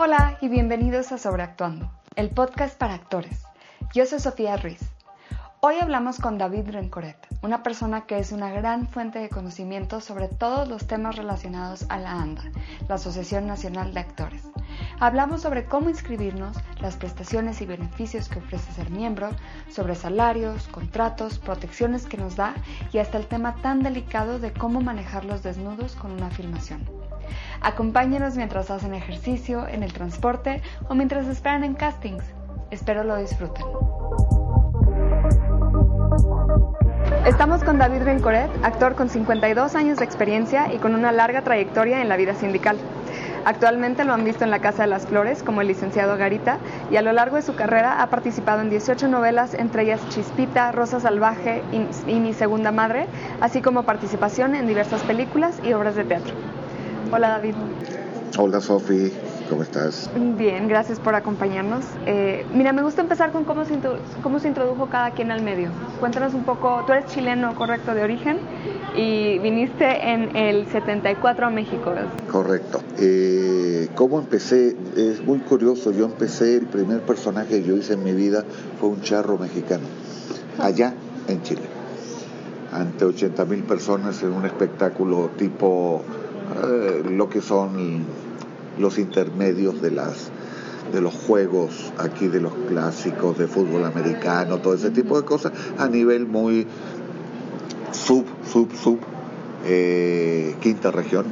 Hola y bienvenidos a Sobreactuando, el podcast para actores. Yo soy Sofía Ruiz. Hoy hablamos con David Rencoret, una persona que es una gran fuente de conocimiento sobre todos los temas relacionados a la ANDA, la Asociación Nacional de Actores. Hablamos sobre cómo inscribirnos, las prestaciones y beneficios que ofrece ser miembro, sobre salarios, contratos, protecciones que nos da y hasta el tema tan delicado de cómo manejar los desnudos con una filmación. Acompáñenos mientras hacen ejercicio, en el transporte o mientras esperan en castings. Espero lo disfruten. Estamos con David Rencoret, actor con 52 años de experiencia y con una larga trayectoria en la vida sindical. Actualmente lo han visto en La Casa de las Flores como el licenciado Garita y a lo largo de su carrera ha participado en 18 novelas, entre ellas Chispita, Rosa Salvaje y Mi Segunda Madre, así como participación en diversas películas y obras de teatro. Hola David. Hola Sofi, ¿cómo estás? Bien, gracias por acompañarnos. Eh, mira, me gusta empezar con cómo se, cómo se introdujo cada quien al medio. Cuéntanos un poco, tú eres chileno, correcto, de origen, y viniste en el 74 a México. Correcto. Eh, ¿Cómo empecé? Es muy curioso, yo empecé, el primer personaje que yo hice en mi vida fue un charro mexicano, allá en Chile, ante 80 mil personas en un espectáculo tipo eh, lo que son los intermedios de las de los juegos aquí de los clásicos de fútbol americano todo ese tipo de cosas a nivel muy sub sub sub eh, quinta región.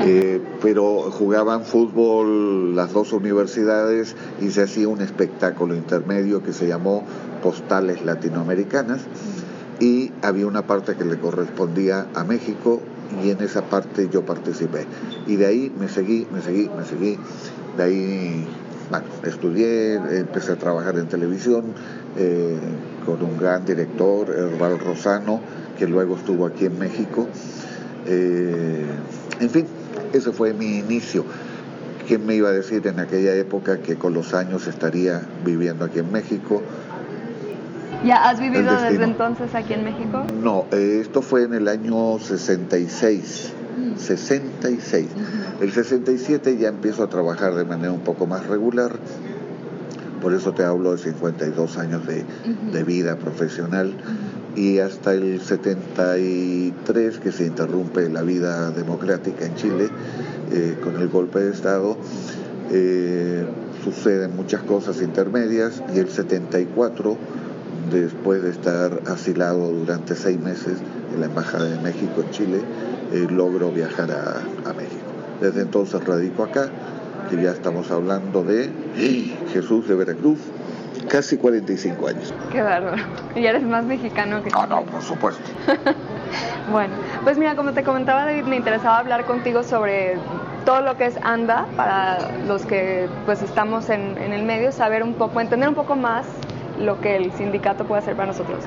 Eh, pero jugaban fútbol las dos universidades y se hacía un espectáculo intermedio que se llamó postales latinoamericanas y había una parte que le correspondía a México y en esa parte yo participé. Y de ahí me seguí, me seguí, me seguí. De ahí, bueno, estudié, empecé a trabajar en televisión eh, con un gran director, Herbal Rosano, que luego estuvo aquí en México. Eh, en fin, ese fue mi inicio. ¿Quién me iba a decir en aquella época que con los años estaría viviendo aquí en México? ¿Ya has vivido desde entonces aquí en México? No, eh, esto fue en el año 66. 66. El 67 ya empiezo a trabajar de manera un poco más regular. Por eso te hablo de 52 años de, de vida profesional. Y hasta el 73, que se interrumpe la vida democrática en Chile eh, con el golpe de Estado, eh, suceden muchas cosas intermedias. Y el 74 después de estar asilado durante seis meses en la Embajada de México en Chile, eh, logro viajar a, México. Desde entonces radico acá, que ya estamos hablando de Jesús de Veracruz, casi 45 años. Qué bárbaro. Y eres más mexicano que... No, no, por supuesto. bueno, pues mira, como te comentaba David, me interesaba hablar contigo sobre todo lo que es ANDA para los que pues estamos en, en el medio, saber un poco, entender un poco más lo que el sindicato puede hacer para nosotros.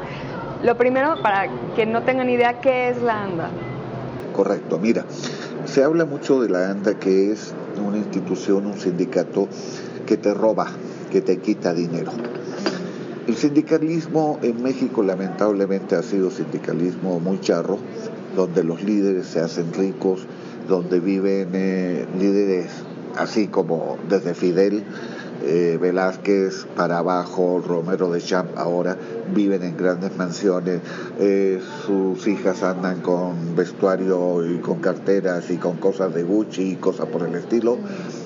Lo primero, para que no tengan idea, ¿qué es la ANDA? Correcto, mira, se habla mucho de la ANDA que es una institución, un sindicato que te roba, que te quita dinero. El sindicalismo en México lamentablemente ha sido sindicalismo muy charro, donde los líderes se hacen ricos, donde viven eh, líderes así como desde Fidel eh, Velázquez para abajo, Romero de Champ ahora viven en grandes mansiones, eh, sus hijas andan con vestuario y con carteras y con cosas de Gucci y cosas por el estilo,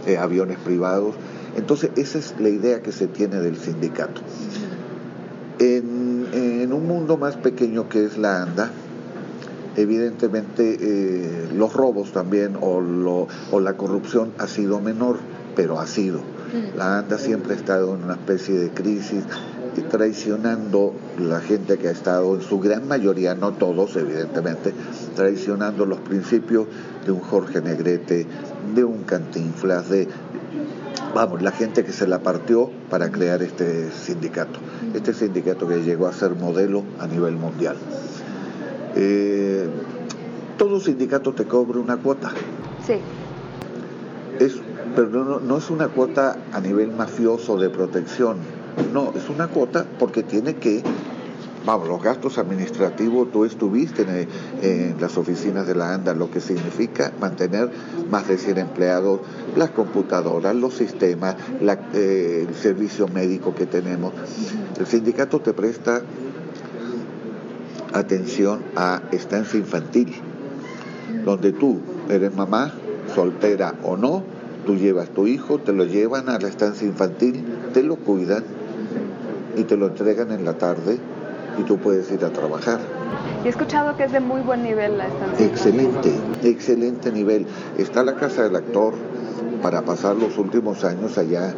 eh, aviones privados. Entonces esa es la idea que se tiene del sindicato. En, un mundo más pequeño que es la ANDA, evidentemente los robos también o, o la corrupción ha sido menor, pero ha sido. La ANDA siempre ha estado en una especie de crisis y traicionando la gente que ha estado, en su gran mayoría, no todos evidentemente, traicionando los principios de un Jorge Negrete, de un Cantinflas, de, vamos, la gente que se la partió para crear este sindicato, este sindicato que llegó a ser modelo a nivel mundial. Eh, todo sindicato te cobra una cuota. Sí. Es pero no, es una cuota a nivel mafioso de protección, no, es una cuota porque tiene que vamos, los gastos administrativos, tú estuviste en, las oficinas de la ANDA, lo que significa mantener más de 100 empleados, las computadoras, los sistemas, eh, el servicio médico que tenemos. El sindicato te presta atención a estancia infantil, donde tú eres mamá, soltera o no, tú llevas tu hijo, te lo llevan a la estancia infantil, te lo cuidan y te lo entregan en la tarde y tú puedes ir a trabajar. Y he escuchado que es de muy buen nivel la estancia. Excelente, excelente nivel. Está la casa del actor para pasar los últimos años allá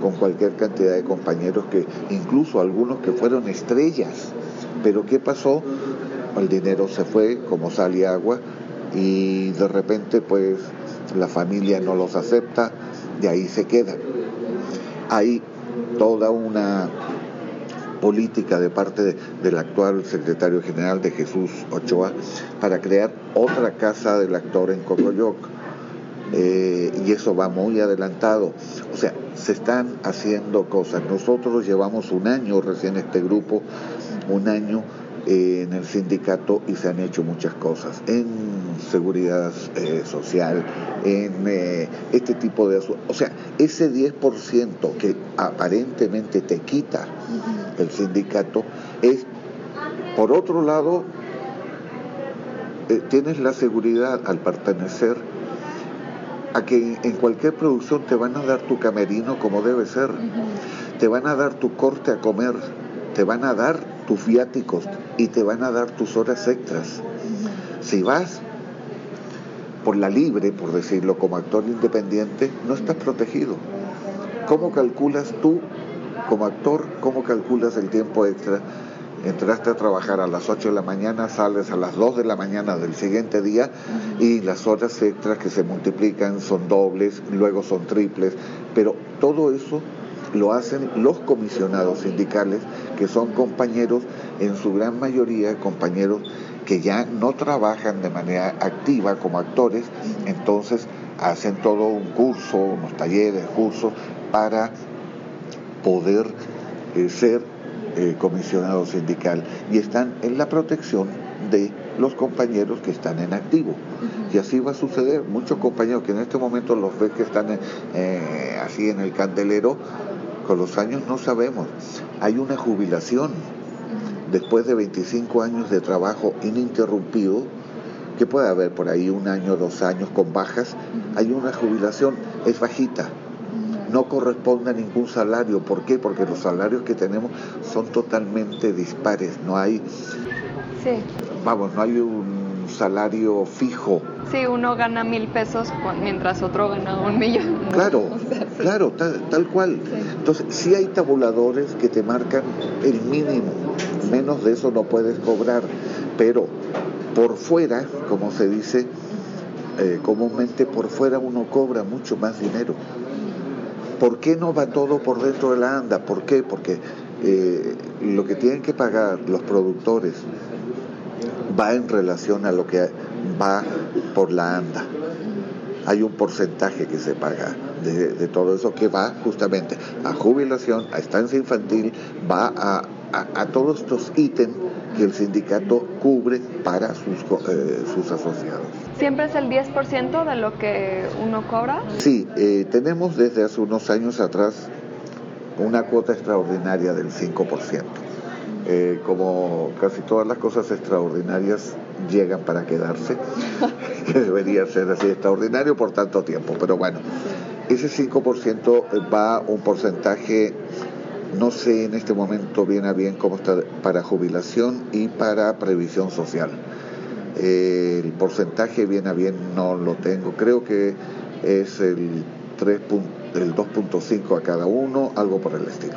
con cualquier cantidad de compañeros que incluso algunos que fueron estrellas. Pero ¿qué pasó? El dinero se fue como sal y agua y de repente pues la familia no los acepta, de ahí se quedan. Hay toda una política de parte del actual secretario general de Jesús Ochoa para crear otra casa del actor en Cocoyoc. Eh, y eso va muy adelantado. O sea, se están haciendo cosas. Nosotros llevamos un año recién este grupo, un año eh, en el sindicato y se han hecho muchas cosas en seguridad eh, social, en este tipo de... O sea, ese 10% que aparentemente te quita el sindicato es, por otro lado, eh, tienes la seguridad al pertenecer a que en cualquier producción te van a dar tu camerino como debe ser, te van a dar tu corte a comer, te van a dar tus viáticos y te van a dar tus horas extras. Si vas por la libre, por decirlo, como actor independiente, no estás protegido. ¿Cómo calculas tú como actor, ¿cómo calculas el tiempo extra? Entraste a trabajar a las 8 de la mañana, sales a las 2 de la mañana del siguiente día y las horas extras que se multiplican son dobles, luego son triples, pero todo eso lo hacen los comisionados sindicales, que son compañeros, en su gran mayoría compañeros que ya no trabajan de manera activa como actores, entonces hacen todo un curso, unos talleres, cursos para poder eh, ser eh, comisionado sindical y están en la protección de los compañeros que están en activo. Y así va a suceder. Muchos compañeros que en este momento los ves que están eh, así en el candelero, con los años no sabemos. Hay una jubilación después de 25 años de trabajo ininterrumpido, que puede haber por ahí un año, dos años con bajas, hay una jubilación, es bajita, no corresponde a ningún salario. ¿Por qué? Porque los salarios que tenemos son totalmente dispares. No hay, sí. vamos, no hay un salario fijo. Sí, uno gana mil pesos mientras otro gana un millón. Claro, claro, tal, cual. Entonces, sí hay tabuladores que te marcan el mínimo. Menos de eso no puedes cobrar. Pero por fuera, como se dice, eh, comúnmente por fuera uno cobra mucho más dinero. ¿Por qué no va todo por dentro de la ANDA? ¿Por qué? Porque eh, lo que tienen que pagar los productores va en relación a lo que va por la ANDA. Hay un porcentaje que se paga de, todo eso que va justamente a jubilación, a estancia infantil, va a, a todos estos ítems que el sindicato cubre para sus, eh, sus asociados. ¿Siempre es el 10% de lo que uno cobra? Sí, eh, tenemos desde hace unos años atrás una cuota extraordinaria del 5%. Eh, como casi todas las cosas extraordinarias llegan para quedarse, que debería ser así extraordinario por tanto tiempo, pero bueno, ese 5% va un porcentaje no sé en este momento bien a bien cómo está para jubilación y para previsión social. el porcentaje bien a bien no lo tengo. Creo que es el, 3 el 2.5 a cada uno, algo por el estilo.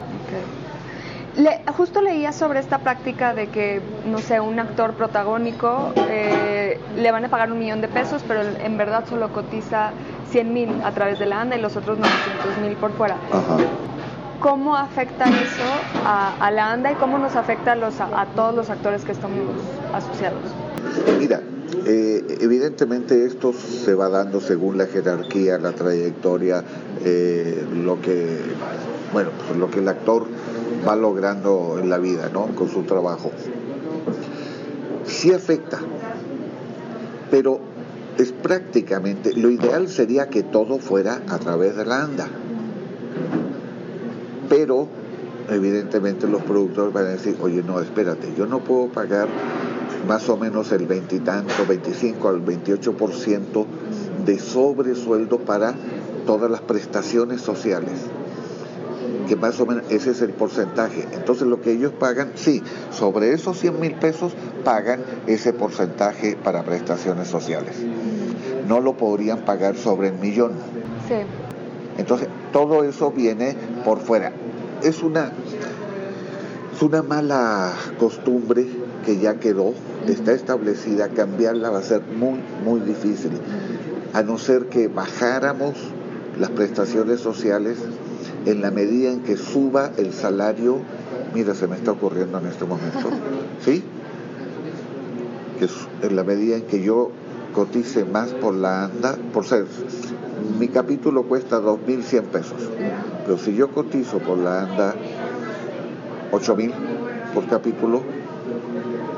justo leía sobre esta práctica de que, no sé, un actor protagónico eh, le van a pagar un millón de pesos, pero en verdad solo cotiza 100 mil a través de la ANDA y los otros 900 mil por fuera. Ajá. ¿Cómo afecta eso a, la ANDA y cómo nos afecta a, todos los actores que estamos asociados? Mira, eh, evidentemente esto se va dando según la jerarquía, la trayectoria, eh, lo que bueno, pues lo que el actor va logrando en la vida, ¿no? Con su trabajo. Sí afecta, pero es prácticamente, lo ideal sería que todo fuera a través de la ANDA. Pero evidentemente los productores van a decir, oye, no, espérate, yo no puedo pagar más o menos el veintitanto, 25 al 28% de sobresueldo para todas las prestaciones sociales que más o menos ese es el porcentaje. Entonces lo que ellos pagan, sí, sobre esos 100 mil pesos pagan ese porcentaje para prestaciones sociales. No lo podrían pagar sobre el millón. Sí. Entonces todo eso viene por fuera. Es una, es una mala costumbre que ya quedó, está establecida, cambiarla va a ser muy, muy difícil. A no ser que bajáramos las prestaciones sociales en la medida en que suba el salario, mira, se me está ocurriendo en este momento, ¿sí? Que en la medida en que yo cotice más por la ANDA, por ser, mi capítulo cuesta 2.100 pesos, pero si yo cotizo por la ANDA 8.000 por capítulo,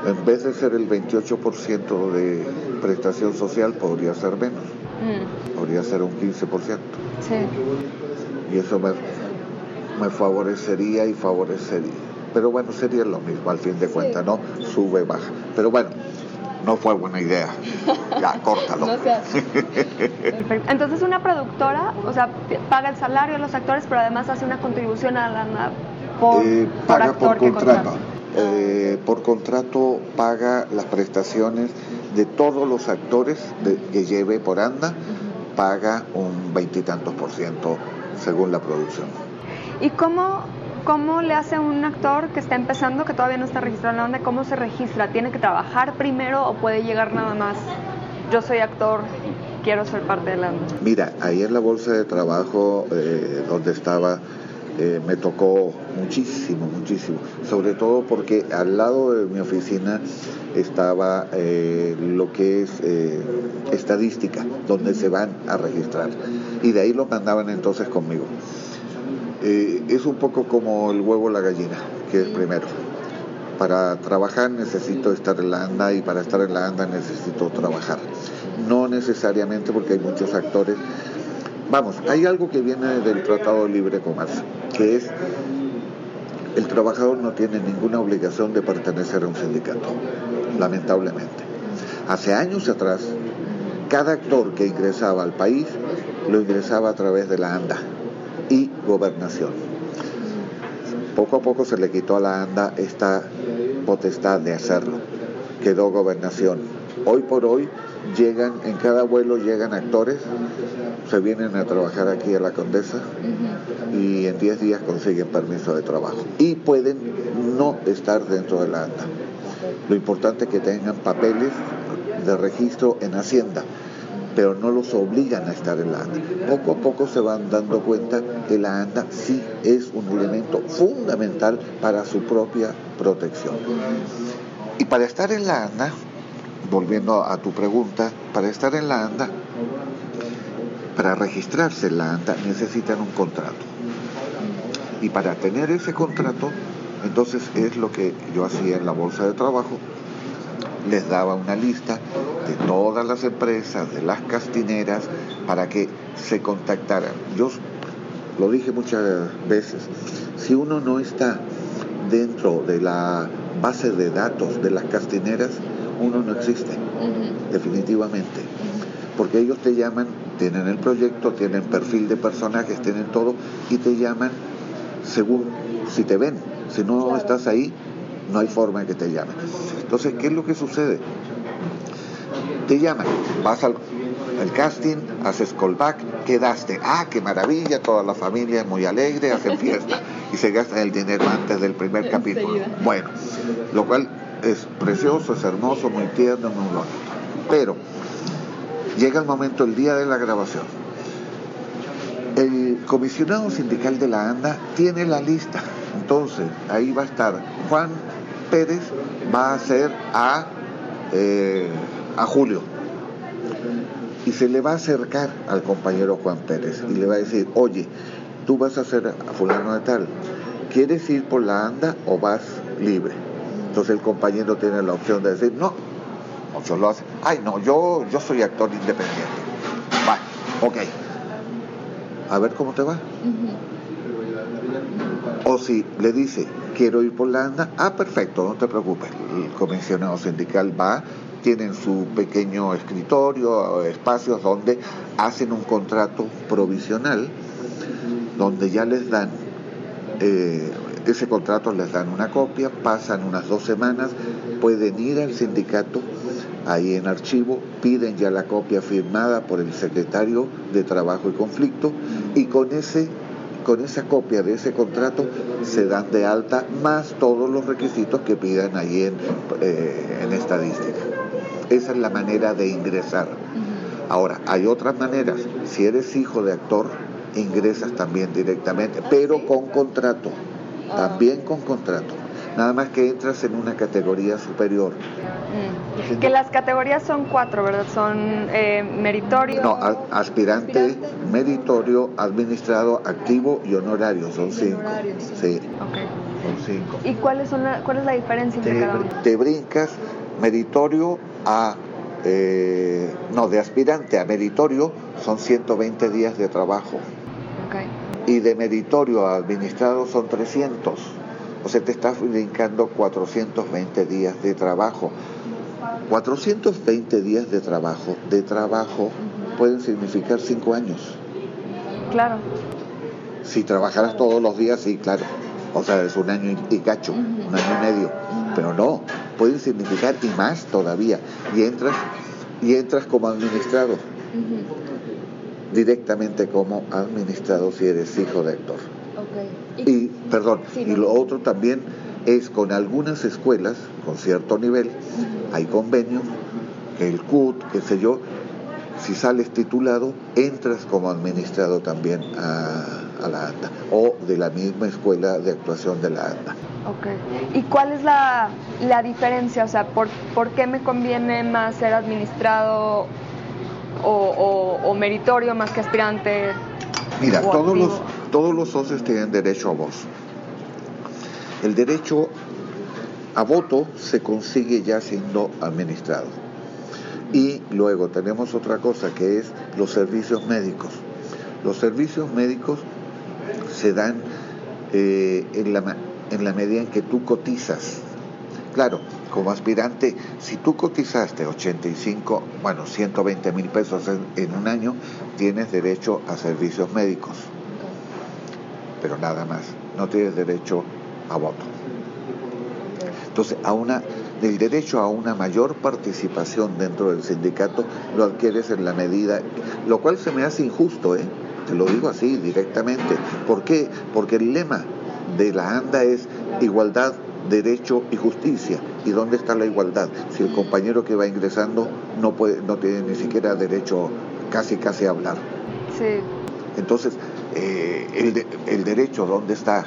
en vez de ser el 28% de prestación social, podría ser menos. Mm. Podría ser un 15%. Sí y eso me, me favorecería y favorecería. Pero bueno, sería lo mismo al fin de cuentas, ¿no? Sube, baja. Pero bueno, no fue buena idea. Ya, córtalo. Entonces una productora, o sea, paga el salario de los actores, pero además hace una contribución a la por, eh, paga por, contrato. Eh, por contrato paga las prestaciones de todos los actores que lleve por anda, paga un veintitantos por ciento según la producción. ¿Y cómo, cómo le hace un actor que está empezando, que todavía no está registrado en la banda, cómo se registra? ¿Tiene que trabajar primero o puede llegar nada más? Yo soy actor, quiero ser parte de la banda. Mira, ahí en la bolsa de trabajo eh, donde estaba eh, me tocó muchísimo, muchísimo, sobre todo porque al lado de mi oficina estaba eh, lo que es eh, estadística, donde se van a registrar. Y de ahí lo mandaban entonces conmigo. Es un poco como el huevo la gallina, que es primero. Para trabajar necesito estar en la ANDA y para estar en la ANDA necesito trabajar. No necesariamente porque hay muchos actores Vamos, hay algo que viene del Tratado de Libre Comercio, que es el trabajador no tiene ninguna obligación de pertenecer a un sindicato, lamentablemente. Hace años atrás, cada actor que ingresaba al país lo ingresaba a través de la ANDA y gobernación. Poco a poco se le quitó a la ANDA esta potestad de hacerlo. Quedó gobernación. Hoy por hoy llegan, en cada vuelo llegan actores, se vienen a trabajar aquí a la Condesa y en 10 días consiguen permiso de trabajo. Y pueden no estar dentro de la ANDA. Lo importante es que tengan papeles de registro en Hacienda, pero no los obligan a estar en la ANDA. Poco a poco se van dando cuenta que la ANDA sí es un elemento fundamental para su propia protección. Y para estar en la ANDA volviendo a tu pregunta, para estar en la ANDA, para registrarse en la ANDA necesitan un contrato. Y para tener ese contrato, entonces es lo que yo hacía en la bolsa de trabajo, les daba una lista de todas las empresas, de las castineras, para que se contactaran. Yo lo dije muchas veces, si uno no está dentro de la base de datos de las castineras, uno no existe, definitivamente. Porque ellos te llaman, tienen el proyecto, tienen perfil de personajes, tienen todo, y te llaman según si te ven. Si no estás ahí, no hay forma de que te llamen. Entonces, ¿qué es lo que sucede? Te llaman, vas al casting, haces callback, quedaste. Ah, qué maravilla, toda la familia es muy alegre, hacen fiesta y se gastan el dinero antes del primer capítulo. Bueno, lo cual es precioso, es hermoso, muy tierno, muy bonito. Pero llega el momento, el día de la grabación. El comisionado sindical de la ANDA tiene la lista. Entonces, ahí va a estar Juan Pérez, va a hacer a, eh, a Julio. Y se le va a acercar al compañero Juan Pérez y le va a decir, oye, tú vas a hacer a fulano de tal ¿quieres ir por la anda o vas libre? Entonces el compañero tiene la opción de decir, no, muchos lo hacen, ay no, yo, yo soy actor independiente. Va, ok. A ver cómo te va. O si le dice, quiero ir por la anda, ah, perfecto, no te preocupes. El comisionado sindical va, tienen su pequeño escritorio, espacios donde hacen un contrato provisional, donde ya les dan, eh, ese contrato les dan una copia, pasan unas dos semanas, pueden ir al sindicato, ahí en archivo, piden ya la copia firmada por el secretario de Trabajo y Conflicto y con ese con esa copia de ese contrato se dan de alta más todos los requisitos que pidan ahí en, eh, en estadística. Esa es la manera de ingresar. Ahora, hay otras maneras. Si eres hijo de actor, ingresas también directamente, pero con contrato. También con contrato. Nada más que entras en una categoría superior. Mm. Que las categorías son cuatro, ¿verdad? Son eh, meritorio. No, aspirante, meritorio, administrado, activo y honorario. Son cinco. Sí. Son cinco. ¿Y cuáles son cuál es la diferencia entre cada uno? Te brincas meritorio a eh, no, de aspirante a meritorio son 120 días de trabajo. Y de meritorio a administrado son 300. O sea, te estás brincando 420 días de trabajo. 420 días de trabajo, de trabajo, pueden significar 5 años. Claro. Si trabajaras todos los días, sí, claro. O sea, es un año y cacho, un año y medio. Pero no, pueden significar y más todavía. Y entras, y entras como administrado. Directamente como administrado si eres hijo de actor. Y, perdón, y lo otro también es con algunas escuelas, con cierto nivel, hay convenio, el CUT, qué sé yo, si sales titulado, entras como administrado también a, la ANDA o de la misma escuela de actuación de la ANDA. Ok. ¿Y cuál es la, la diferencia? O sea, ¿por, ¿por, qué me conviene más ser administrado o, o, meritorio más que aspirante? Mira, todos los, todos los socios tienen derecho a voz. El derecho a voto se consigue ya siendo administrado. Y luego tenemos otra cosa que es los servicios médicos. Los servicios médicos se dan eh, en, la, en la medida en que tú cotizas. Claro, como aspirante, si tú cotizaste 85, bueno, 120 mil pesos en, en, un año, tienes derecho a servicios médicos. Pero nada más, no tienes derecho a voto. Entonces, a una el derecho a una mayor participación dentro del sindicato lo adquieres en la medida, lo cual se me hace injusto, ¿eh? Te lo digo así directamente. ¿Por qué? Porque el lema de la ANDA es igualdad, derecho y justicia. ¿Y dónde está la igualdad? Si el compañero que va ingresando no puede, no tiene ni siquiera derecho casi casi a hablar. Sí. Entonces, eh, el, el derecho, ¿dónde está?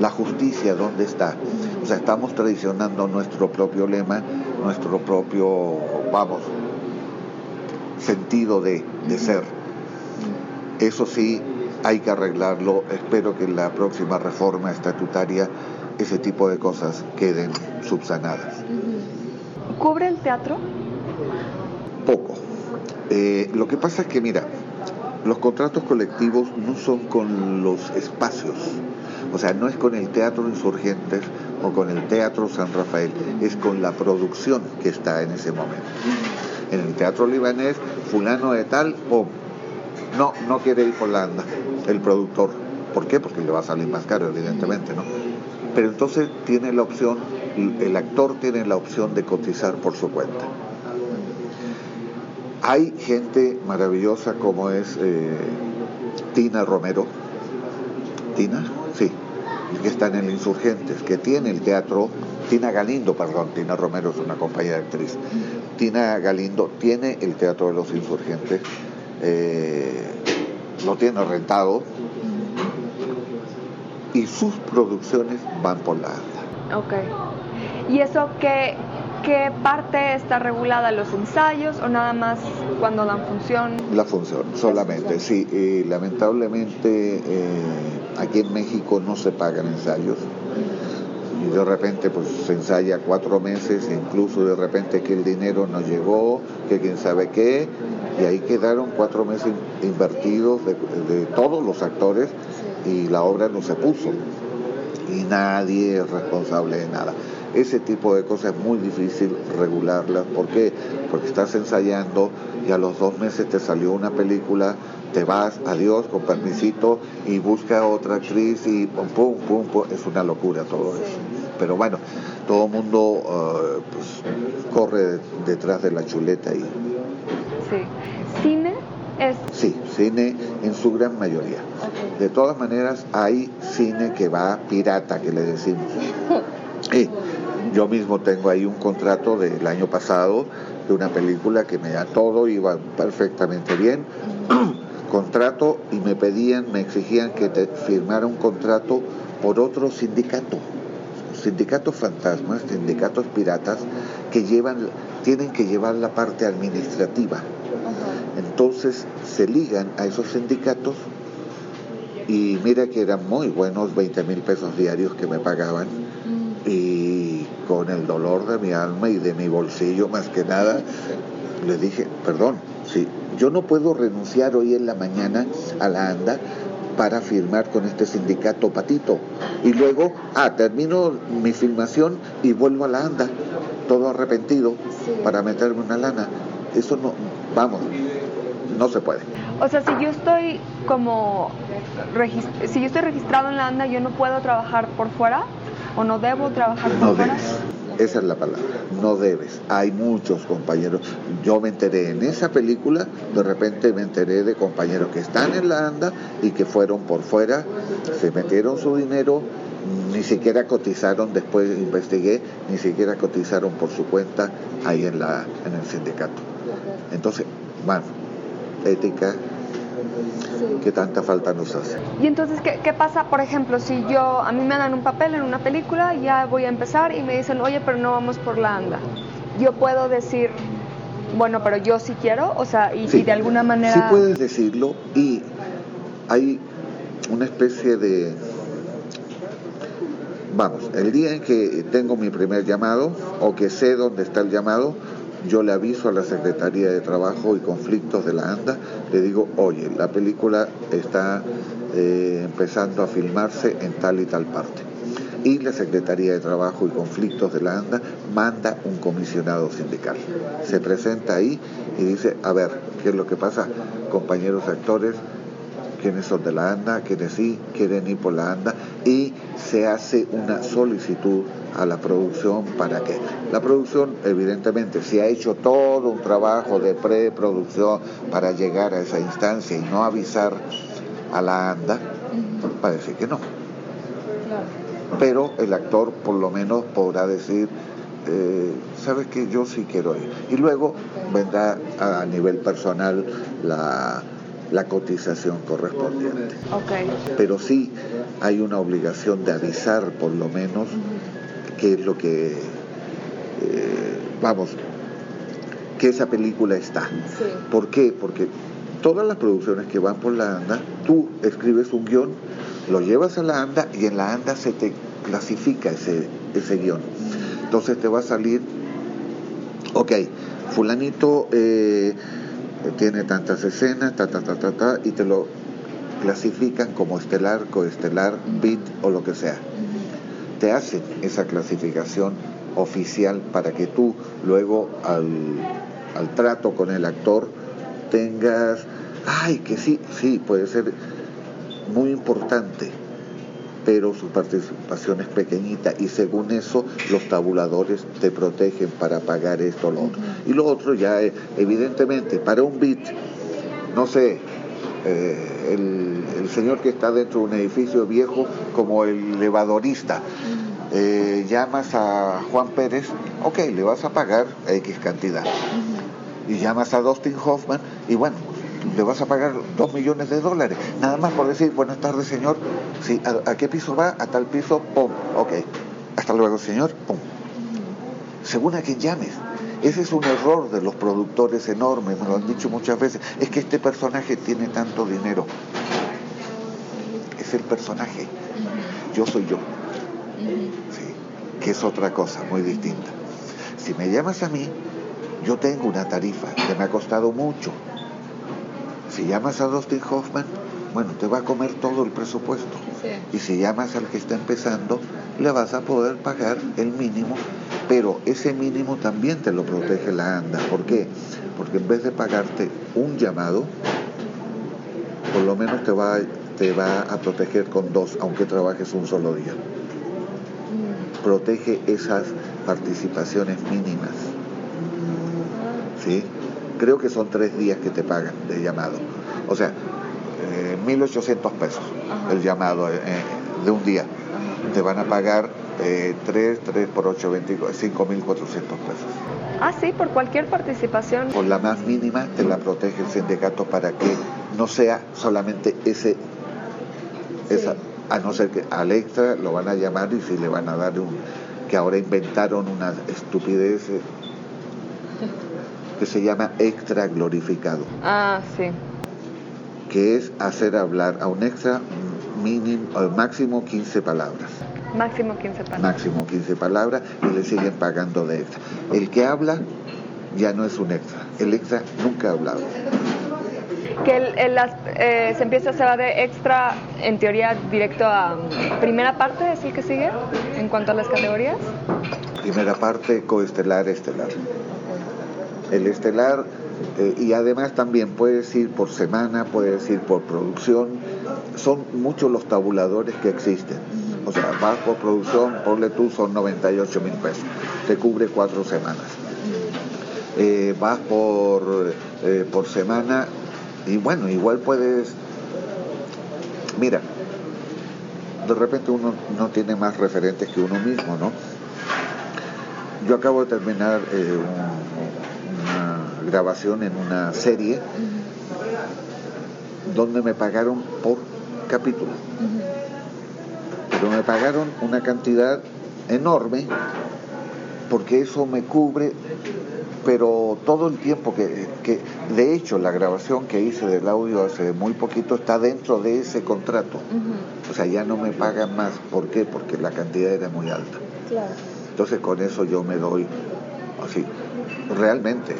La justicia, ¿dónde está? O sea, estamos traicionando nuestro propio lema, nuestro propio, vamos, sentido de, ser. Eso sí, hay que arreglarlo. Espero que en la próxima reforma estatutaria ese tipo de cosas queden subsanadas. ¿Cubre el teatro? Poco. Eh, lo que pasa es que, mira, los contratos colectivos no son con los espacios, o sea, no es con el Teatro Insurgentes o con el Teatro San Rafael, es con la producción que está en ese momento. En el Teatro Libanés, fulano de tal, o no, no quiere ir por la el productor. ¿Por qué? Porque le va a salir más caro, evidentemente, ¿no? Pero entonces tiene la opción, el actor tiene la opción de cotizar por su cuenta. Hay gente maravillosa como es eh, Tina Romero. ¿Tina? Sí, que está en el Insurgentes, que tiene el teatro, Tina Galindo, perdón, Tina Romero es una compañera actriz, Tina Galindo tiene el teatro de los Insurgentes, eh, lo tiene rentado y sus producciones van por la alta. Ok. ¿Y eso qué, qué parte está regulada? ¿Los ensayos o nada más cuando dan función? La función, solamente, sí. Y lamentablemente eh, aquí en México no se pagan ensayos. Y de repente pues se ensaya cuatro meses, incluso de repente que el dinero no llegó, que quién sabe qué, y ahí quedaron cuatro meses invertidos de, de todos los actores y la obra no se puso. Y nadie es responsable de nada. Ese tipo de cosas es muy difícil regularlas. ¿Por qué? Porque estás ensayando y a los dos meses te salió una película, te vas, adiós, con permisito, y busca otra actriz y pum, pum, pum, pum. Es una locura todo eso. Pero bueno, todo el mundo uh, pues, corre detrás de la chuleta y... Sí. ¿Cine? Es... Sí, cine en su gran mayoría. De todas maneras, hay cine que va pirata, que le decimos. Y yo mismo tengo ahí un contrato del año pasado de una película que me da todo, iba perfectamente bien. contrato y me pedían, me exigían que te firmara un contrato por otro sindicato. Sindicatos fantasmas, sindicatos piratas que llevan, tienen que llevar la parte administrativa. Entonces se ligan a esos sindicatos y mira que eran muy buenos 20 mil pesos diarios que me pagaban y con el dolor de mi alma y de mi bolsillo más que nada, le dije, perdón, sí, yo no puedo renunciar hoy en la mañana a la ANDA para firmar con este sindicato patito. Y luego, ah, termino mi filmación y vuelvo a la ANDA, todo arrepentido, para meterme una lana. Eso no, vamos, no se puede. O sea, si yo estoy como, si yo estoy registrado en la ANDA, yo no puedo trabajar por fuera o no debo trabajar por No fuera. debes. Esa es la palabra, no debes. Hay muchos compañeros. Yo me enteré en esa película, de repente me enteré de compañeros que están en la ANDA y que fueron por fuera, se metieron su dinero, ni siquiera cotizaron, después investigué, ni siquiera cotizaron por su cuenta ahí en, la, en el sindicato. Entonces, bueno, ética que tanta falta nos hace. Y entonces, ¿qué, ¿qué, pasa, por ejemplo, si yo, a mí me dan un papel en una película, ya voy a empezar y me dicen, oye, pero no vamos por la anda? Yo puedo decir, bueno, pero yo sí quiero, o sea, y, Sí. y de alguna manera... Sí puedes decirlo y hay una especie de... Vamos, el día en que tengo mi primer llamado o que sé dónde está el llamado, yo le aviso a la Secretaría de Trabajo y Conflictos de la ANDA, le digo, oye, la película está eh, empezando a filmarse en tal y tal parte. Y la Secretaría de Trabajo y Conflictos de la ANDA manda un comisionado sindical. Se presenta ahí y dice, a ver, ¿qué es lo que pasa, compañeros actores? quiénes son de la ANDA, quiénes sí quieren ir por la ANDA y se hace una solicitud a la producción para que la producción evidentemente si ha hecho todo un trabajo de preproducción para llegar a esa instancia y no avisar a la ANDA, va a decir que no. Pero el actor por lo menos podrá decir, eh, sabes que yo sí quiero ir. Y luego vendrá a nivel personal la la cotización correspondiente. Okay. Pero sí hay una obligación de avisar por lo menos qué es lo que, eh, vamos, que esa película está. Sí. ¿Por qué? Porque todas las producciones que van por la ANDA, tú escribes un guion, lo llevas a la ANDA y en la ANDA se te clasifica ese, ese guion. Entonces te va a salir, ok, fulanito... Eh, tiene tantas escenas, ta, ta, ta, ta, ta, y te lo clasifican como estelar, coestelar, beat o lo que sea. Te hacen esa clasificación oficial para que tú luego al, al trato con el actor tengas, ay, que sí, sí, puede ser muy importante, pero su participación es pequeñita y según eso los tabuladores te protegen para pagar esto o lo otro. Y lo otro ya, eh, evidentemente, para un bit, no sé, eh, el, el, señor que está dentro de un edificio viejo como el elevadorista, eh, llamas a Juan Pérez, ok, le vas a pagar X cantidad. Y llamas a Dustin Hoffman y bueno, le vas a pagar dos millones de dólares. Nada más por decir, buenas tardes, señor. Sí, ¿a, a qué piso va? A tal piso, pum, ok. Hasta luego, señor, pum. según a quien llames. Ese es un error de los productores enormes, me lo han dicho muchas veces. Es que este personaje tiene tanto dinero. Es el personaje. Yo soy yo. Sí, que es otra cosa muy distinta. Si me llamas a mí, yo tengo una tarifa que me ha costado mucho. Si llamas a Dustin Hoffman, bueno, te va a comer todo el presupuesto. Y si llamas al que está empezando, le vas a poder pagar el mínimo, pero ese mínimo también te lo protege la ANDA. ¿Por qué? Porque en vez de pagarte un llamado, por lo menos te va, te va a proteger con dos, aunque trabajes un solo día. Mm. Protege esas participaciones mínimas. ¿Sí? Creo que son tres días que te pagan de llamado. O sea, 1.800 pesos el llamado eh, de un día. Te van a pagar eh, 3, 3 por 8, 5.400 pesos. Ah, sí, por cualquier participación. Por la más mínima te la protege el sindicato para que no sea solamente ese, esa, a no ser que al extra lo van a llamar y si le van a dar un, que ahora inventaron una estupidez eh, que se llama extra glorificado. Ah, sí que es hacer hablar a un extra mínimo, máximo 15 palabras. Máximo 15 palabras. Máximo 15 palabras y le siguen pagando de extra. El que habla ya no es un extra. El extra nunca ha hablado. Que el, eh, se empieza, se va de extra, en teoría, directo a primera parte, es el que sigue, en cuanto a las categorías. Primera parte, coestelar, estelar. El estelar eh, y además también puedes ir por semana, puedes ir por producción. Son muchos los tabuladores que existen. O sea, vas por producción, ponle tú, son 98 mil pesos. Te cubre cuatro semanas. Eh, vas por, eh, por semana y bueno, igual puedes... Mira, de repente uno no tiene más referentes que uno mismo, ¿no? Yo acabo de terminar una grabación en una serie donde me pagaron por capítulo. Pero me pagaron una cantidad enorme porque eso me cubre, pero todo el tiempo que, que, de hecho la grabación que hice del audio hace muy poquito está dentro de ese contrato. O sea, ya no me pagan más. ¿Por qué? Porque la cantidad era muy alta. Entonces con eso yo me doy así. Realmente,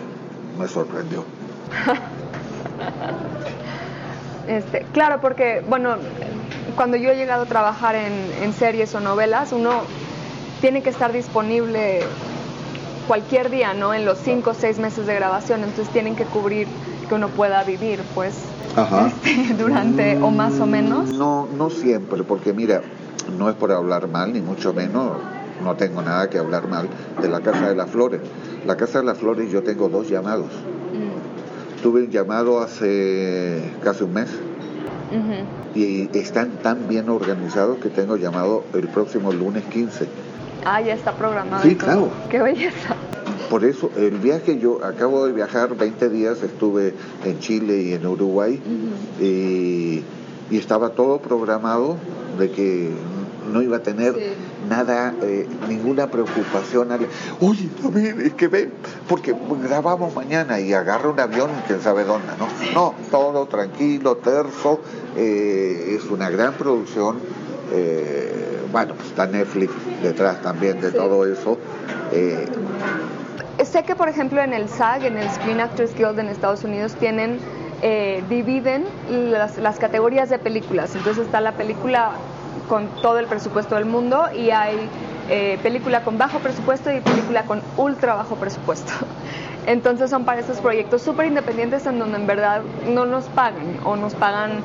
me sorprendió. este, claro, porque, bueno, cuando yo he llegado a trabajar en, series o novelas, uno tiene que estar disponible cualquier día, ¿no? En los cinco o seis meses de grabación, entonces tienen que cubrir que uno pueda vivir, pues, este, durante o más o menos. No, no siempre, porque mira, no es por hablar mal, ni mucho menos, no tengo nada que hablar mal de la Casa de las Flores. La Casa de las Flores yo tengo dos llamados. Tuve un llamado hace casi un mes. Y están tan bien organizados que tengo llamado el próximo lunes 15. Ah, ya está programado. Sí, claro. Qué belleza. Por eso, el viaje, yo acabo de viajar 20 días, estuve en Chile y en Uruguay, y, estaba todo programado de que no iba a tener nada, eh, ninguna preocupación. Oye, David, es que ven, porque grabamos mañana y agarra un avión, quién sabe dónde, ¿no? No, todo tranquilo, terso, eh, es una gran producción. Eh, bueno, pues está Netflix detrás también de todo eso. sé que, por ejemplo, en el SAG, en el Screen Actors Guild en Estados Unidos, tienen dividen las, las, categorías de películas. Entonces está la película con todo el presupuesto del mundo y hay eh, película con bajo presupuesto y película con ultra bajo presupuesto. Entonces son para esos proyectos súper independientes en donde en verdad no nos pagan o nos pagan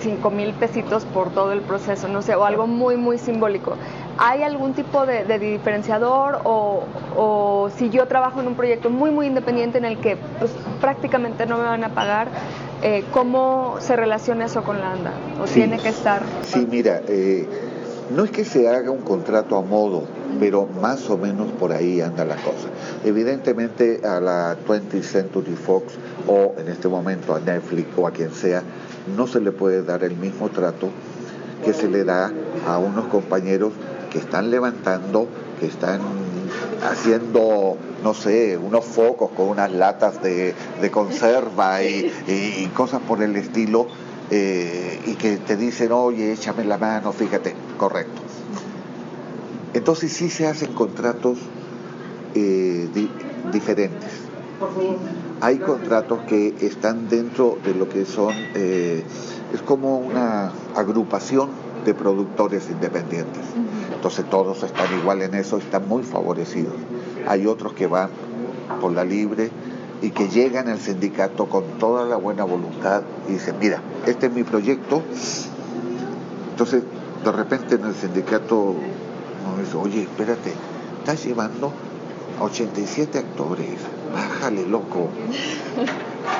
5 mil pesitos por todo el proceso, no sé, o algo muy, muy simbólico. ¿Hay algún tipo de, diferenciador o, o, si yo trabajo en un proyecto muy, muy independiente en el que pues, prácticamente no me van a pagar, eh, ¿cómo se relaciona eso con la ANDA? ¿O tiene que estar...? Sí, mira, eh, no es que se haga un contrato a modo, pero más o menos por ahí anda la cosa. Evidentemente a la 20th Century Fox o en este momento a Netflix o a quien sea, no se le puede dar el mismo trato que se le da a unos compañeros que están levantando, que están haciendo, no sé, unos focos con unas latas de, conserva y, cosas por el estilo, eh, y que te dicen, oye, échame la mano, fíjate, correcto. Entonces sí se hacen contratos eh, diferentes. Hay contratos que están dentro de lo que son, eh, es como una agrupación de productores independientes. Entonces todos están igual en eso, están muy favorecidos. Hay otros que van por la libre y que llegan al sindicato con toda la buena voluntad y dicen, mira, este es mi proyecto. Entonces, de repente en el sindicato uno dice, oye, espérate, estás llevando 87 actores, bájale, loco,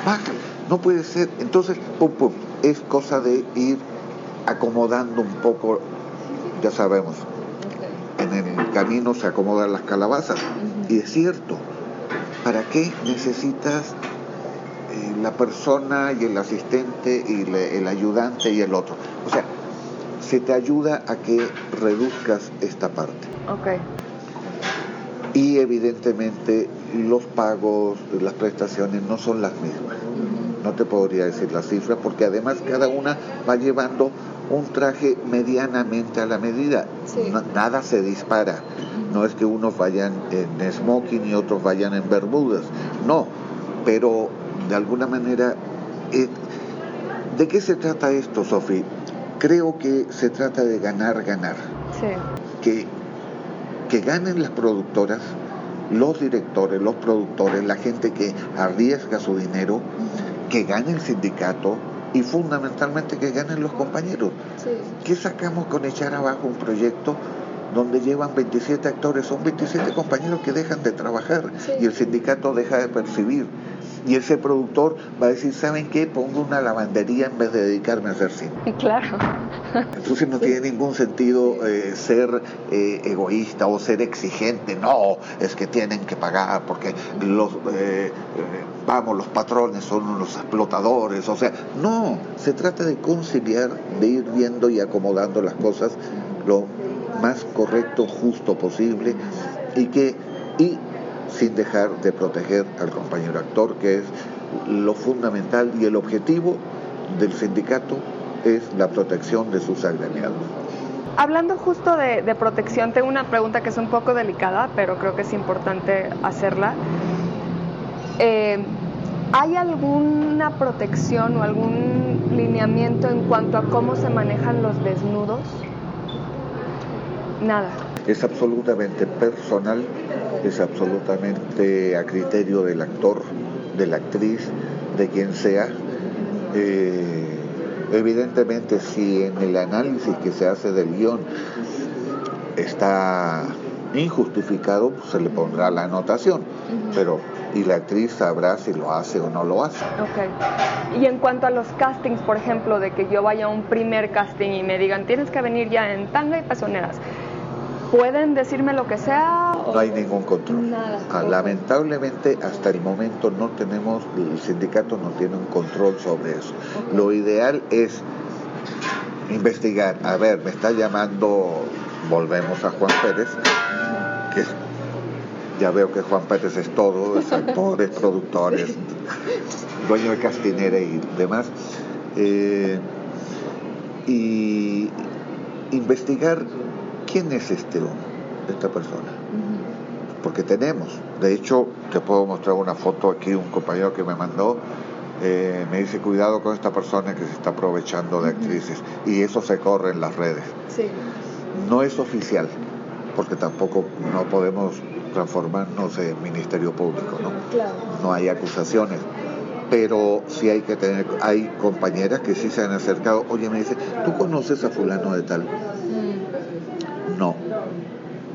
bájale, no puede ser. Entonces, pum, pum, es cosa de ir acomodando un poco, ya sabemos, el camino se acomodan las calabazas. Y es cierto, ¿para qué necesitas eh, la persona y el asistente y el ayudante y el otro? O sea, se te ayuda a que reduzcas esta parte. Okay. Y evidentemente los pagos, las prestaciones no son las mismas. No te podría decir las cifras porque además cada una va llevando un traje medianamente a la medida. nada se dispara. No es que unos vayan en smoking y otros vayan en bermudas. No, pero de alguna manera... Eh, ¿De qué se trata esto, Sofi? Creo que se trata de ganar, ganar. Que, que ganen las productoras, los directores, los productores, la gente que arriesga su dinero, que gane el sindicato, y fundamentalmente que ganen los compañeros. ¿Qué sacamos con echar abajo un proyecto donde llevan 27 actores? Son 27 compañeros que dejan de trabajar y el sindicato deja de percibir. Y ese productor va a decir, ¿saben qué? Pongo una lavandería en vez de dedicarme a hacer cine. Claro. Entonces no tiene ningún sentido eh, ser eh, egoísta o ser exigente. No, es que tienen que pagar porque los, eh, vamos, los patrones son unos explotadores. O sea, no, se trata de conciliar, de ir viendo y acomodando las cosas lo más correcto, justo posible y que y sin dejar de proteger al compañero actor, que es lo fundamental y el objetivo del sindicato es la protección de sus agremiados. Hablando justo de, protección, tengo una pregunta que es un poco delicada, pero creo que es importante hacerla. Eh, ¿Hay alguna protección o algún lineamiento en cuanto a cómo se manejan los desnudos? Nada. Es absolutamente personal es absolutamente a criterio del actor, de la actriz, de quien sea. Eh, evidentemente, si en el análisis que se hace del guion está injustificado, pues, se le pondrá la anotación, pero y la actriz sabrá si lo hace o no lo hace. Y en cuanto a los castings, por ejemplo, de que yo vaya a un primer casting y me digan, tienes que venir ya en tanga y pezoneras, ¿Pueden decirme lo que sea? No hay ningún control. Ah, lamentablemente hasta el momento no tenemos, el sindicato no tiene un control sobre eso. Lo ideal es investigar. A ver, me está llamando, volvemos a Juan Pérez, que ya veo que Juan Pérez es todo, es actor, es productor, es dueño de Castinera y demás. Eh, y investigar ¿quién es este esta persona? Porque tenemos, de hecho, te puedo mostrar una foto aquí, un compañero que me mandó, eh, me dice, cuidado con esta persona que se está aprovechando de actrices, y eso se corre en las redes. No es oficial, porque tampoco no podemos transformarnos en Ministerio Público, ¿no? No hay acusaciones pero sí hay que tener, hay compañeras que sí se han acercado, oye, me dice, ¿tú conoces a fulano de tal?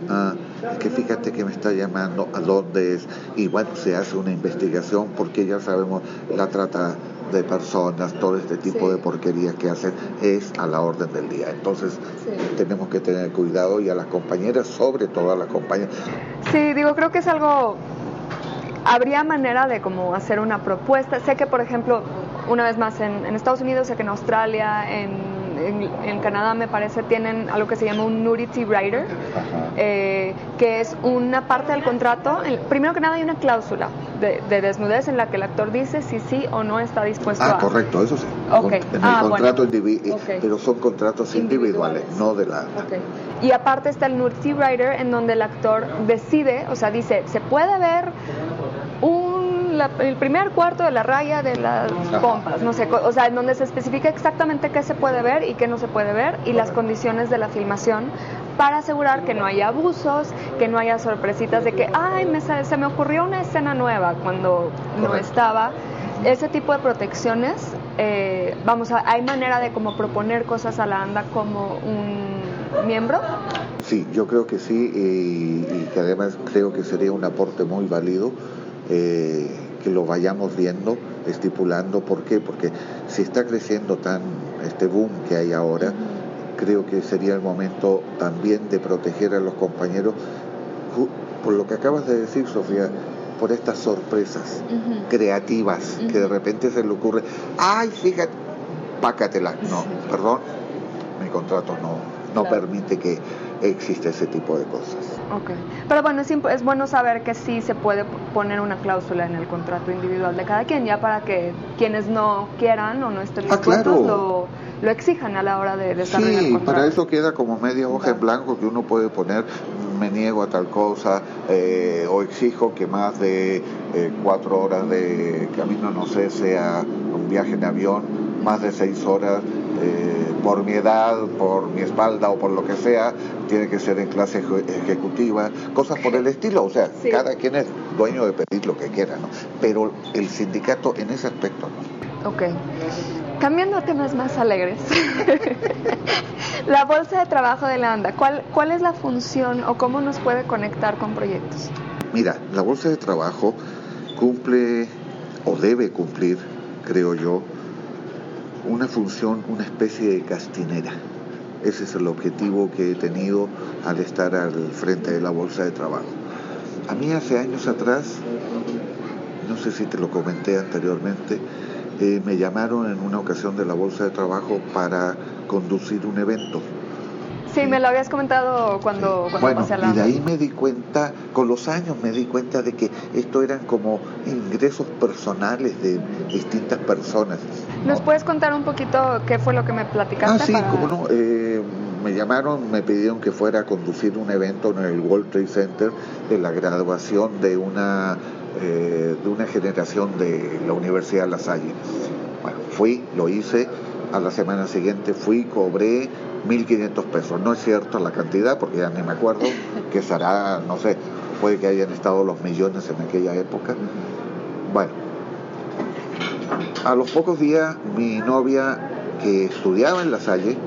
Ah, que fíjate que me está llamando, a dónde es, y bueno, se hace una investigación porque ya sabemos la trata de personas, todo este tipo de porquerías que hacen es a la orden del día. Entonces tenemos que tener cuidado y a las compañeras, sobre todo a las compañeras. Sí, digo, creo que es algo, habría manera de como hacer una propuesta. Sé que, por ejemplo, una vez más en, en Estados Unidos, sé que en Australia, en en, Canadá me parece tienen algo que se llama un nudity rider, eh, que es una parte del contrato. primero que nada hay una cláusula de, desnudez en la que el actor dice si sí o no está dispuesto ah, a... correcto, eso sí. Okay. En el ah, contrato individual, pero son contratos individuales, no de la... Y aparte está el nudity rider en donde el actor decide, o sea, dice, se puede ver el primer cuarto de la raya de las pompas, no sé, o sea, en donde se especifica exactamente qué se puede ver y qué no se puede ver y las condiciones de la filmación para asegurar que no haya abusos, que no haya sorpresitas de que, ay, me, se me ocurrió una escena nueva cuando no estaba. Ese tipo de protecciones, eh, vamos, a, ¿hay manera de como proponer cosas a la ANDA como un miembro? Sí, yo creo que sí y, y que además creo que sería un aporte muy válido eh, que lo vayamos viendo, estipulando. ¿Por qué? Porque si está creciendo tan este boom que hay ahora, creo que sería el momento también de proteger a los compañeros, por lo que acabas de decir, Sofía, por estas sorpresas creativas que de repente se le ocurre, ay, fíjate, pácatela. No, perdón, mi contrato no, no permite que existe ese tipo de cosas. Okay. Pero bueno, es, es, bueno saber que sí se puede poner una cláusula en el contrato individual de cada quien, ya para que quienes no quieran o no estén ah, dispuestos lo, lo, exijan a la hora de desarrollar sí, para eso queda como media hoja en blanco que uno puede poner me niego a tal cosa eh, o exijo que más de eh, cuatro horas de camino, no sé, sea un viaje en avión, más de seis horas eh, por mi edad, por mi espalda o por lo que sea, tiene que ser en clase ejecutiva, cosas por el estilo. O sea, cada quien es dueño de pedir lo que quiera, ¿no? Pero el sindicato en ese aspecto no. Ok. Cambiando a temas más alegres. la bolsa de trabajo de la ANDA, ¿cuál, ¿cuál es la función o cómo nos puede conectar con proyectos? Mira, la bolsa de trabajo cumple o debe cumplir, creo yo, una función, una especie de castinera. Ese es el objetivo que he tenido al estar al frente de la bolsa de trabajo. A mí hace años atrás, no sé si te lo comenté anteriormente, eh, me llamaron en una ocasión de la bolsa de trabajo para conducir un evento Sí, me lo habías comentado cuando, cuando bueno, pasé Y de ahí me di cuenta, con los años me di cuenta de que esto eran como ingresos personales de distintas personas. ¿Nos puedes contar un poquito qué fue lo que me platicaste? Ah, sí, como no. Eh, me llamaron, me pidieron que fuera a conducir un evento en el World Trade Center de la graduación de una, eh, de una generación de la Universidad de La Salle. Bueno, fui, lo hice, a la semana siguiente fui, cobré 1.500 pesos. No es cierto la cantidad, porque ya ni me acuerdo, que será, no sé, puede que hayan estado los millones en aquella época. Bueno, a los pocos días mi novia, que estudiaba en la Salle,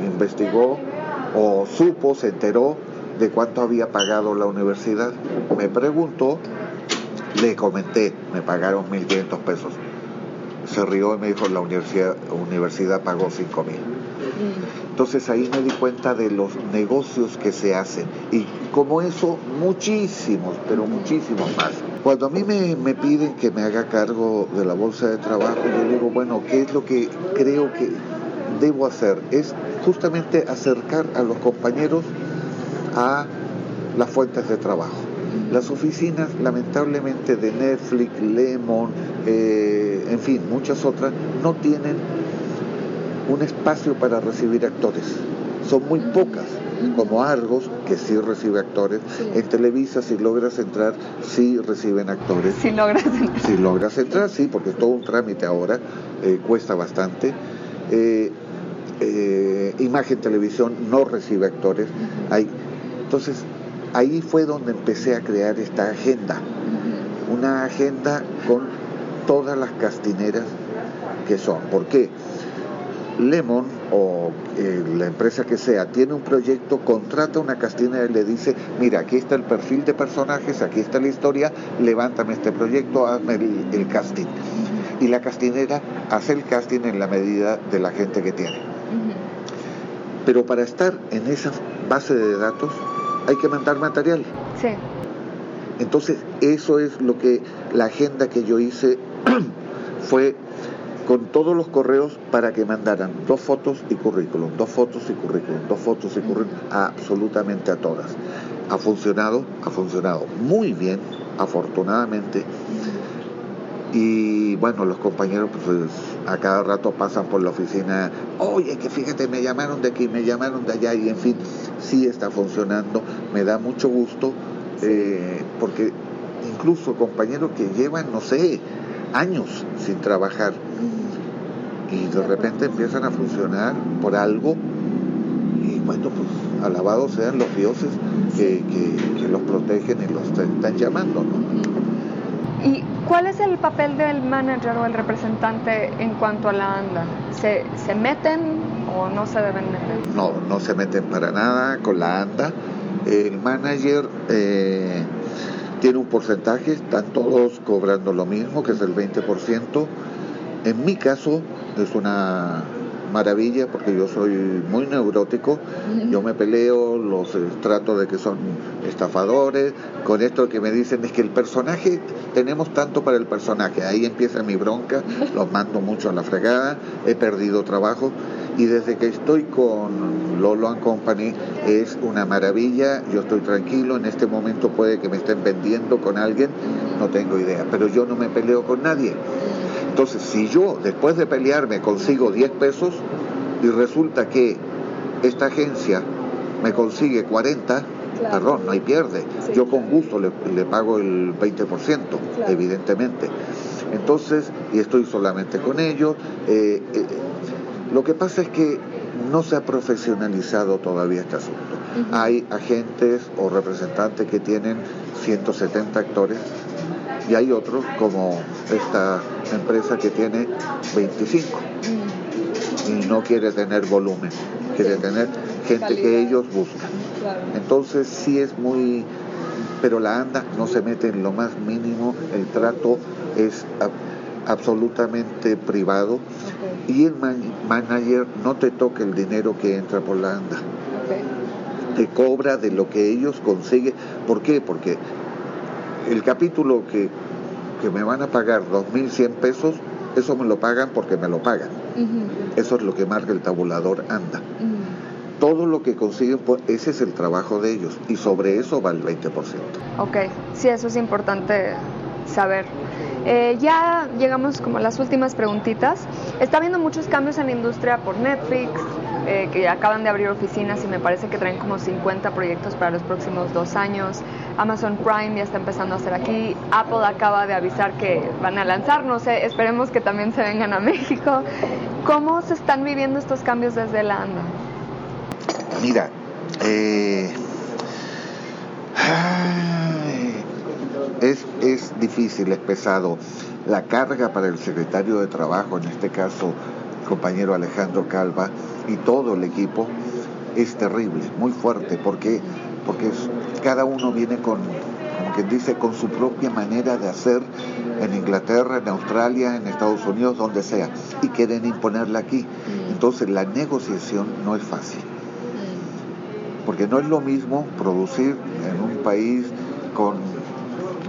investigó o supo, se enteró de cuánto había pagado la universidad. Me preguntó, le comenté, me pagaron 1.500 pesos. Se rió y me dijo, la universidad, universidad pagó 5.000. Entonces ahí me di cuenta de los negocios que se hacen y como eso muchísimos, pero muchísimos más. Cuando a mí me, me, piden que me haga cargo de la bolsa de trabajo, yo digo, bueno, ¿qué es lo que creo que debo hacer? Es justamente acercar a los compañeros a las fuentes de trabajo. Las oficinas, lamentablemente, de Netflix, Lemon, eh, en fin, muchas otras, no tienen un espacio para recibir actores. Son muy pocas, como Argos, que sí recibe actores. En Televisa, si logras entrar, sí reciben actores. Si logras entrar. Si logras entrar, sí, porque todo un trámite ahora eh, cuesta bastante. Eh, eh, imagen Televisión no recibe actores. entonces, ahí fue donde empecé a crear esta agenda. Una agenda con todas las castineras que son. ¿Por qué? Lemon o eh, la empresa que sea tiene un proyecto, contrata una castinera y le dice, mira, aquí está el perfil de personajes, aquí está la historia, levántame este proyecto, hazme el, casting. Y la castinera hace el casting en la medida de la gente que tiene. Pero para estar en esa base de datos hay que mandar material. Sí. Entonces, eso es lo que la agenda que yo hice fue con todos los correos para que mandaran dos fotos y currículum, dos fotos y currículum, dos fotos y currículum, absolutamente a todas. Ha funcionado, ha funcionado muy bien, afortunadamente. Y bueno, los compañeros pues a cada rato pasan por la oficina, oye, que fíjate, me llamaron de aquí, me llamaron de allá, y en fin, sí está funcionando, me da mucho gusto, eh, porque incluso compañeros que llevan, no sé, años sin trabajar, y de repente empiezan a funcionar por algo, y bueno, pues alabados sean los dioses que, que, los protegen y los están llamando, ¿no? ¿Y cuál es el papel del manager o el representante en cuanto a la ANDA? ¿Se, ¿Se meten o no se deben meter? No, no se meten para nada con la ANDA. El manager eh, tiene un porcentaje, están todos cobrando lo mismo, que es el 20%. En mi caso es una maravilla porque yo soy muy neurótico, yo me peleo, los eh, trato de que son estafadores, con esto que me dicen es que el personaje, tenemos tanto para el personaje, ahí empieza mi bronca, los mando mucho a la fregada, he perdido trabajo. Y desde que estoy con Lolo and Company es una maravilla, yo estoy tranquilo, en este momento puede que me estén vendiendo con alguien, no tengo idea, pero yo no me peleo con nadie. Entonces, si yo después de pelearme consigo 10 pesos y resulta que esta agencia me consigue 40, perdón, no hay pierde. yo con gusto le, pago el 20%, evidentemente. Entonces, y estoy solamente con ellos. Eh, eh, lo que pasa es que no se ha profesionalizado todavía este asunto. Hay agentes o representantes que tienen 170 actores y hay otros como esta empresa que tiene 25 y no quiere tener volumen, quiere tener gente que ellos buscan. Entonces sí es muy, pero la ANDA no se mete en lo más mínimo, el trato es absolutamente privado y el manager no te toca el dinero que entra por la ANDA. Te cobra de lo que ellos consiguen. ¿Por qué? Porque el capítulo que, me van a pagar 2.100 pesos, eso me lo pagan porque me lo pagan. Eso es lo que marca el tabulador anda. Todo lo que consiguen, pues, ese es el trabajo de ellos y sobre eso va el 20%. Ok, sí, eso es importante saber. Eh, ya llegamos como a las últimas preguntitas. Está habiendo muchos cambios en la industria por Netflix, eh, que acaban de abrir oficinas y me parece que traen como 50 proyectos para los próximos dos años. Amazon Prime ya está empezando a hacer aquí. Apple acaba de avisar que van a lanzar, no sé, esperemos que también se vengan a México. ¿Cómo se están viviendo estos cambios desde la ANDA? Mira, eh, es, es difícil, es pesado. La carga para el secretario de Trabajo, en este caso compañero Alejandro Calva, y todo el equipo, es terrible, muy fuerte, porque, porque cada uno viene con, como quien dice, con su propia manera de hacer en Inglaterra, en Australia, en Estados Unidos, donde sea, y quieren imponerla aquí. Mm. Entonces la negociación no es fácil, mm. porque no es lo mismo producir en un país con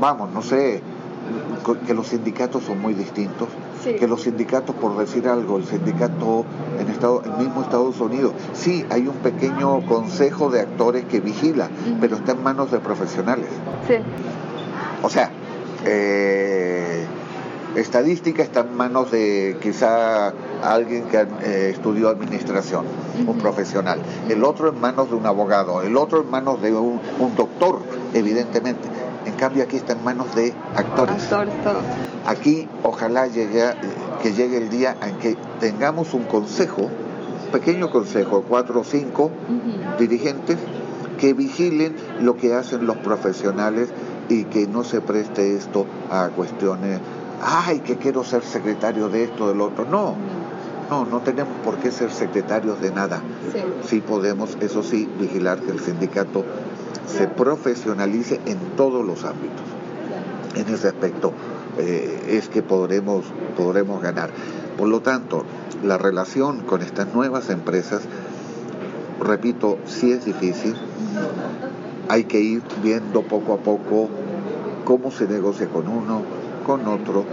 vamos, no sé, que los sindicatos son muy distintos, que los sindicatos, por decir algo, el sindicato en Estado, el mismo Estados Unidos, sí, hay un pequeño consejo de actores que vigila, pero está en manos de profesionales. Sí. O sea, eh, estadística está en manos de quizá alguien que eh, estudió administración, un profesional, el otro en manos de un abogado, el otro en manos de un doctor, evidentemente. en cambio aquí está en manos de actores. Aquí ojalá llegue, que llegue el día en que tengamos un consejo, pequeño consejo, cuatro o cinco dirigentes que vigilen lo que hacen los profesionales y que no se preste esto a cuestiones, ay, que quiero ser secretario de esto, del otro. No, no, no tenemos por qué ser secretarios de nada. sí podemos, eso sí, vigilar que el sindicato se profesionalice en todos los ámbitos. En ese aspecto eh, es que podremos, podremos ganar. Por lo tanto, la relación con estas nuevas empresas, repito, sí es difícil. Hay que ir viendo poco a poco cómo se negocia con uno, con otro,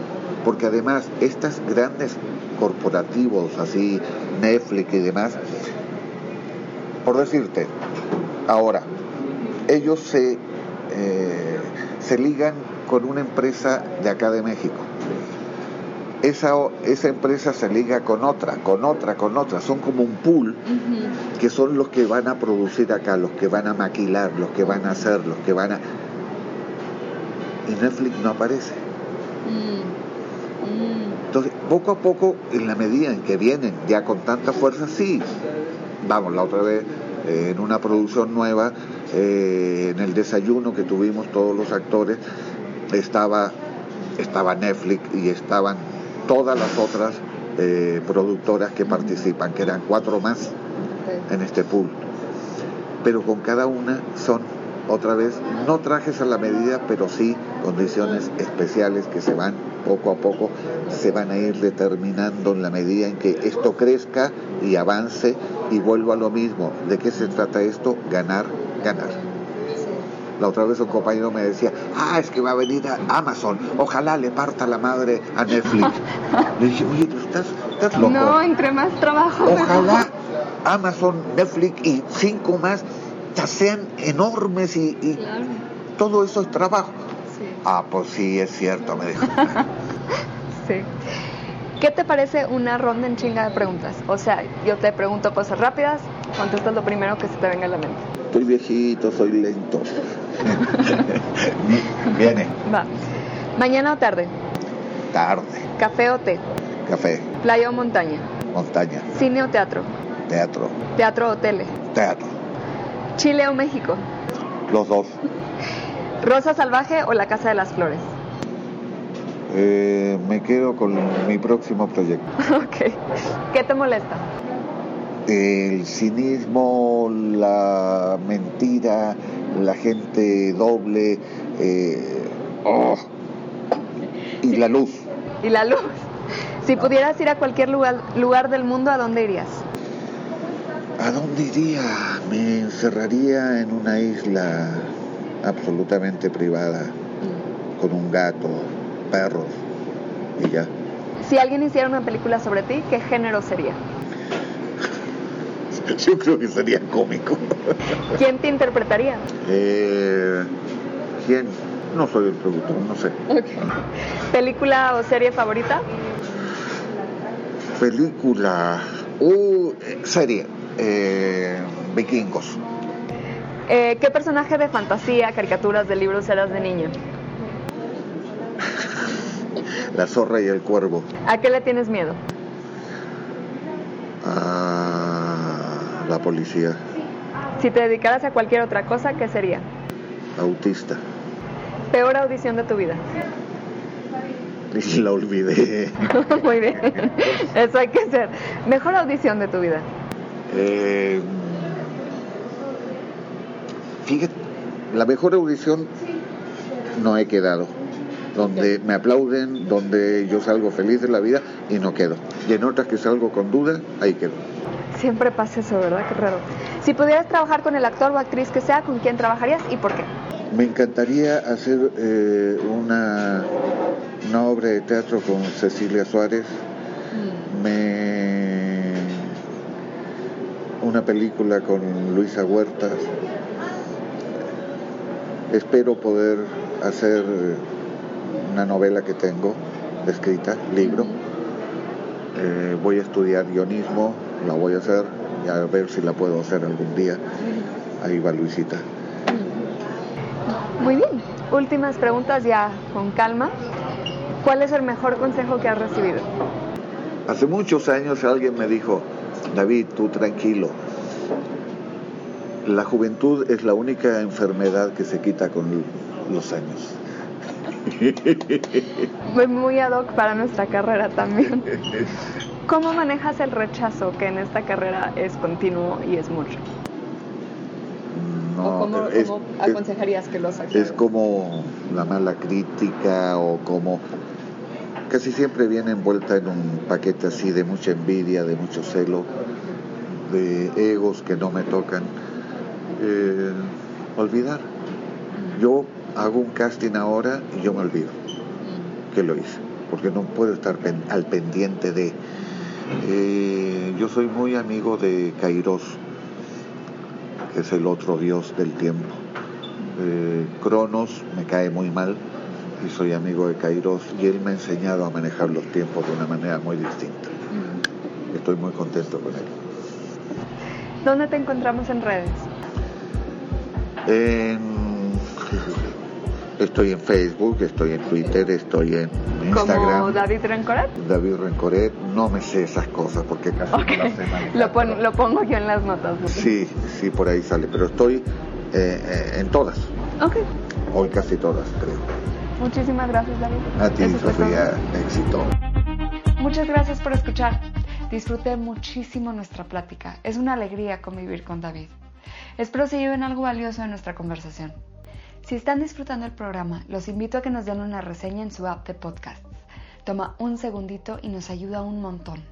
Porque además, estas grandes corporativos, así Netflix y demás, por decirte, ahora, ellos se, eh, se ligan con una empresa de acá de México. Esa, esa empresa se liga con otra, con otra, con otra. Son como un pool que son los que van a producir acá, los que van a maquilar, los que van a hacer, los que van a... Y Netflix no aparece. Mm, mm. Entonces, poco a poco, en la medida en que vienen ya con tanta fuerza, sí. Vamos, la otra vez, eh, en una producción nueva, eh, en el desayuno que tuvimos todos los actores, estaba, estaba Netflix y estaban todas las otras eh, productoras que participan, que eran cuatro más en este pool. Pero con cada una son otra vez, no trajes a la medida, pero sí condiciones especiales que se van poco a poco, se van a ir determinando en la medida en que esto crezca y avance y vuelva a lo mismo. ¿De qué se trata esto? Ganar, ganar. La otra vez un compañero me decía, ah, es que va a venir a Amazon, ojalá le parta la madre a Netflix. le dije, oye, ¿tú estás, estás loco? No, entre más trabajo. Ojalá Amazon, Netflix y cinco más sean enormes y, todo eso es trabajo. Ah, pues sí, es cierto, me dijo. sí. ¿Qué te parece una ronda en chinga de preguntas? O sea, yo te pregunto cosas rápidas, contestas lo primero que se te venga a la mente. Estoy viejito, soy lento. Viene. Va. ¿Mañana o tarde? Tarde. ¿Café o té? Café. ¿Playa o montaña? Montaña. ¿Cine o teatro? Teatro. ¿Teatro o tele? Teatro. ¿Chile o México? Los dos. ¿Rosa Salvaje o La Casa de las Flores? Eh, me quedo con mi próximo proyecto. ok. ¿Qué te molesta? El cinismo, la mentira, la gente doble, eh, oh, y la luz. Y la luz. Si pudieras ir a cualquier lugar, lugar del mundo, ¿a dónde irías? ¿A dónde iría? Me encerraría en una isla absolutamente privada, con un gato, perros y ya. Si alguien hiciera una película sobre ti, ¿qué género sería? Yo creo que sería cómico. ¿Quién te interpretaría? Eh, ¿Quién? No soy el productor, no sé. ¿Película o serie favorita? Película. Uh, serie. Eh, vikingos. Eh, ¿Qué personaje de fantasía, caricaturas de libros eras de niño? La zorra y el cuervo. ¿A qué le tienes miedo? A la policía. Si te dedicaras a cualquier otra cosa, ¿qué sería? Autista. ¿Peor audición de tu vida? La olvidé. Muy bien. Eso hay que ser. Mejor audición de tu vida. Eh, fíjate, la mejor audición no he quedado. Donde me aplauden, donde yo salgo feliz de la vida y no quedo. Y en otras que salgo con duda, ahí quedo. Siempre pasa eso, ¿verdad? Qué raro. Si pudieras trabajar con el actor o actriz que sea, ¿con quién trabajarías y por qué? Me encantaría hacer eh, una, una obra de teatro con Cecilia Suárez. Mm. Me una película con Luisa Huertas. Espero poder hacer una novela que tengo escrita, libro. Eh, voy a estudiar guionismo, la voy a hacer y a ver si la puedo hacer algún día. Ahí va Luisita. Muy bien. Últimas preguntas ya con calma. ¿Cuál es el mejor consejo que has recibido? Hace muchos años alguien me dijo, David, tú tranquilo. La juventud es la única enfermedad que se quita con los años. Muy ad hoc para nuestra carrera también. ¿Cómo manejas el rechazo que en esta carrera es continuo y es mucho? No, cómo, aconsejarías que los Es como la mala crítica o como casi siempre viene envuelta en un paquete así de mucha envidia, de mucho celo, de egos que no me tocan. Eh, olvidar. Yo hago un casting ahora y yo me olvido que lo hice. porque no puedo estar al pendiente de... Eh, yo soy muy amigo de Kairos, que es el otro dios del tiempo. Eh, Cronos me cae muy mal y soy amigo de Kairos y él me ha enseñado a manejar los tiempos de una manera muy distinta. Estoy muy contento con él. ¿Dónde te encontramos en redes? Estoy en Facebook, estoy en Twitter, estoy en Instagram. ¿Como David Rencoret? David Rencoret, no me sé esas cosas porque casi no las sé lo, lo pongo yo en las notas. Sí, sí, por ahí sale, pero estoy eh, eh, en todas. Ok. Hoy casi todas, creo. Muchísimas gracias, David. A ti, Sofía, éxito. Muchas gracias por escuchar. Disfruté muchísimo nuestra plática. Es una alegría convivir con David. Espero se lleven algo valioso de nuestra conversación. Si están disfrutando el programa, los invito a que nos den una reseña en su app de podcasts. Toma un segundito y nos ayuda un montón.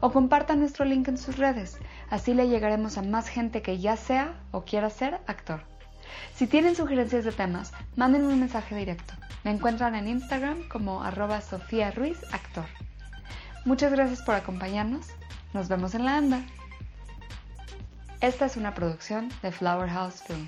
O compartan nuestro link en sus redes, así le llegaremos a más gente que ya sea o quiera ser actor. Si tienen sugerencias de temas, manden un mensaje directo. Me encuentran en Instagram como arroba Sofía Ruiz Actor. Muchas gracias por acompañarnos. Nos vemos en la anda. Esta es una producción de Flower House Film.